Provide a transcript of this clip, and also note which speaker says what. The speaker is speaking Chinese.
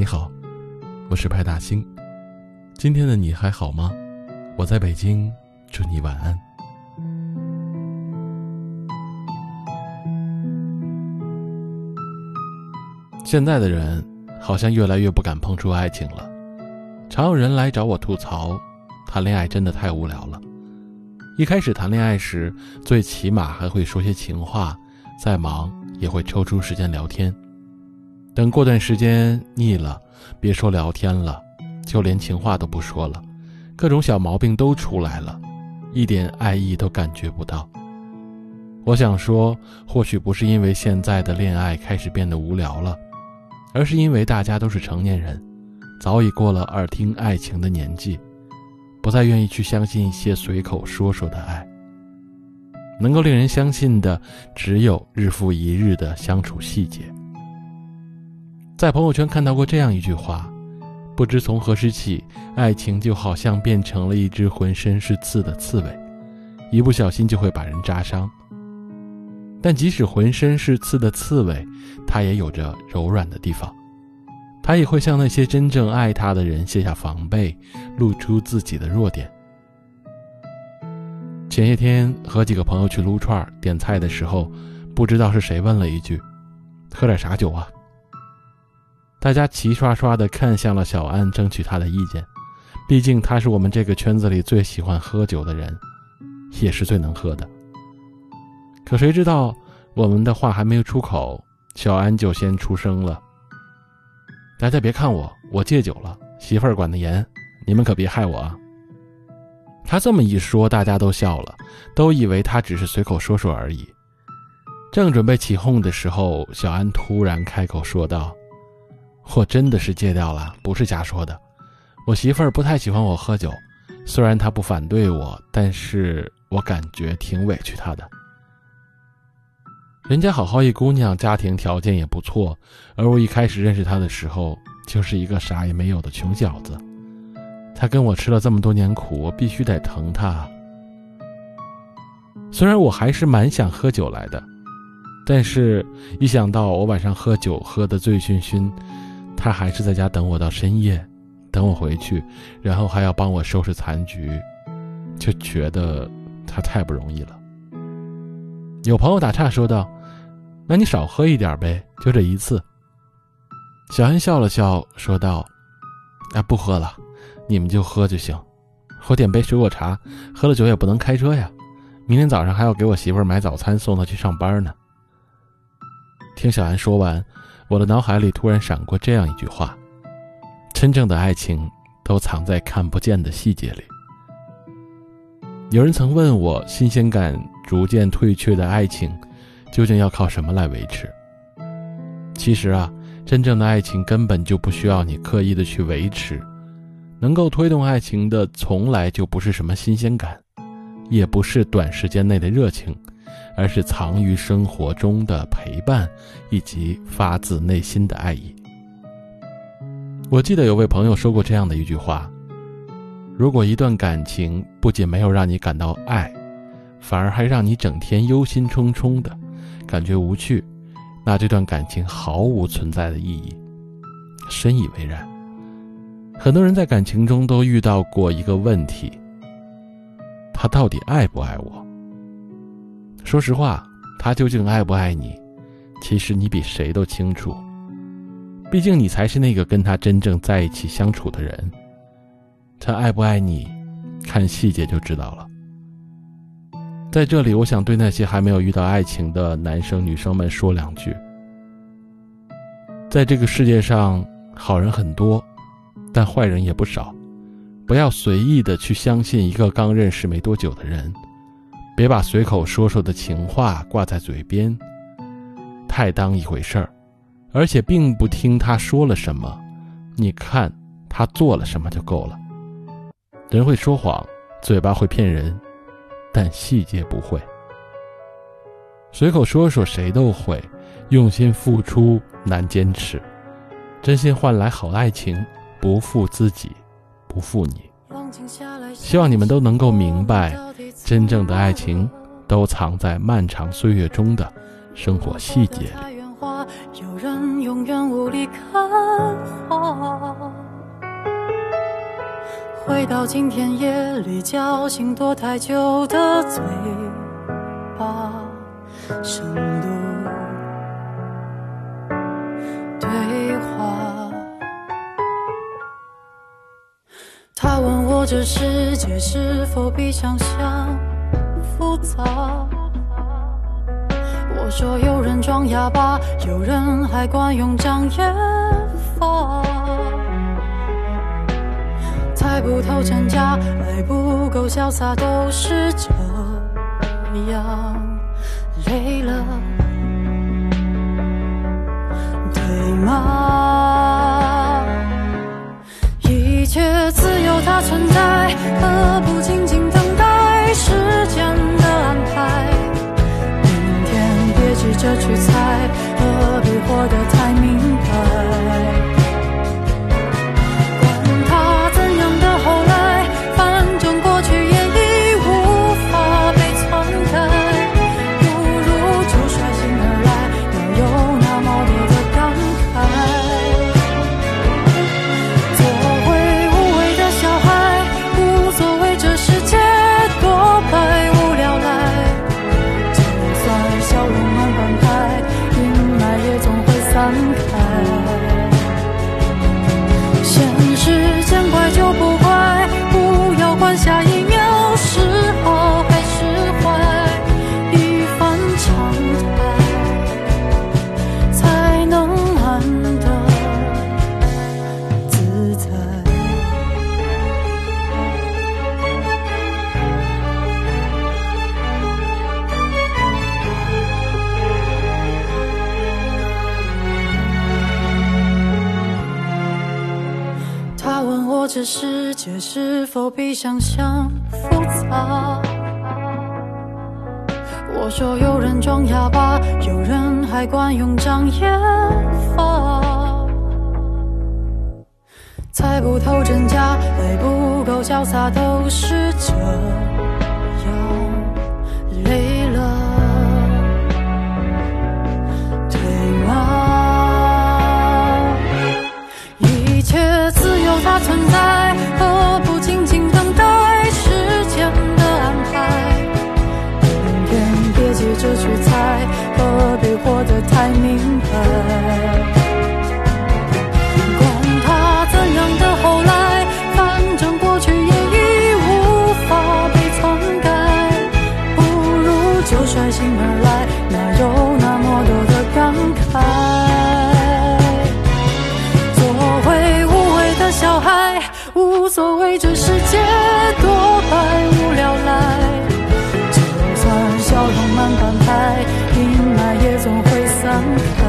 Speaker 1: 你好，我是派大星。今天的你还好吗？我在北京，祝你晚安。现在的人好像越来越不敢碰触爱情了，常有人来找我吐槽，谈恋爱真的太无聊了。一开始谈恋爱时，最起码还会说些情话，再忙也会抽出时间聊天。等过段时间腻了，别说聊天了，就连情话都不说了，各种小毛病都出来了，一点爱意都感觉不到。我想说，或许不是因为现在的恋爱开始变得无聊了，而是因为大家都是成年人，早已过了耳听爱情的年纪，不再愿意去相信一些随口说说的爱。能够令人相信的，只有日复一日的相处细节。在朋友圈看到过这样一句话：“不知从何时起，爱情就好像变成了一只浑身是刺的刺猬，一不小心就会把人扎伤。但即使浑身是刺的刺猬，它也有着柔软的地方，它也会向那些真正爱它的人卸下防备，露出自己的弱点。”前些天和几个朋友去撸串点菜的时候，不知道是谁问了一句：“喝点啥酒啊？”大家齐刷刷地看向了小安，争取他的意见。毕竟他是我们这个圈子里最喜欢喝酒的人，也是最能喝的。可谁知道，我们的话还没有出口，小安就先出声了：“大家别看我，我戒酒了，媳妇儿管得严，你们可别害我啊。”他这么一说，大家都笑了，都以为他只是随口说说而已。正准备起哄的时候，小安突然开口说道。我真的是戒掉了，不是瞎说的。我媳妇儿不太喜欢我喝酒，虽然她不反对我，但是我感觉挺委屈她的。人家好好一姑娘，家庭条件也不错，而我一开始认识她的时候，就是一个啥也没有的穷小子。她跟我吃了这么多年苦，我必须得疼她。虽然我还是蛮想喝酒来的，但是一想到我晚上喝酒喝得醉醺醺。他还是在家等我到深夜，等我回去，然后还要帮我收拾残局，就觉得他太不容易了。有朋友打岔说道：“那你少喝一点呗，就这一次。”小安笑了笑说道：“哎，不喝了，你们就喝就行。我点杯水果茶，喝了酒也不能开车呀。明天早上还要给我媳妇买早餐，送她去上班呢。”听小安说完。我的脑海里突然闪过这样一句话：“真正的爱情都藏在看不见的细节里。”有人曾问我，新鲜感逐渐退却的爱情，究竟要靠什么来维持？其实啊，真正的爱情根本就不需要你刻意的去维持，能够推动爱情的，从来就不是什么新鲜感，也不是短时间内的热情。而是藏于生活中的陪伴，以及发自内心的爱意。我记得有位朋友说过这样的一句话：如果一段感情不仅没有让你感到爱，反而还让你整天忧心忡忡的，感觉无趣，那这段感情毫无存在的意义。深以为然。很多人在感情中都遇到过一个问题：他到底爱不爱我？说实话，他究竟爱不爱你，其实你比谁都清楚。毕竟你才是那个跟他真正在一起相处的人。他爱不爱你，看细节就知道了。在这里，我想对那些还没有遇到爱情的男生女生们说两句：在这个世界上，好人很多，但坏人也不少。不要随意的去相信一个刚认识没多久的人。别把随口说说的情话挂在嘴边，太当一回事儿，而且并不听他说了什么，你看他做了什么就够了。人会说谎，嘴巴会骗人，但细节不会。随口说说谁都会，用心付出难坚持，真心换来好爱情，不负自己，不负你。希望你们都能够明白。真正的爱情，都藏在漫长岁月中的生活细节里。
Speaker 2: 里看花。回到今天夜里叫醒多太久的嘴巴，深度这世界是否比想象复杂？我说有人装哑巴，有人还惯用障眼法。猜不透真假，爱不够潇洒，都是这样。累了，对吗？一切自有它存在，着去猜，何必活得太这世界是否比想象复杂？我说有人装哑巴，有人还惯用障眼法。猜不透真假，还不够潇洒，都是假明白？管他怎样的后来，反正过去也已无法被篡改。不如就率性而来，哪有那么多的感慨？做回无畏的小孩，无所谓这世界会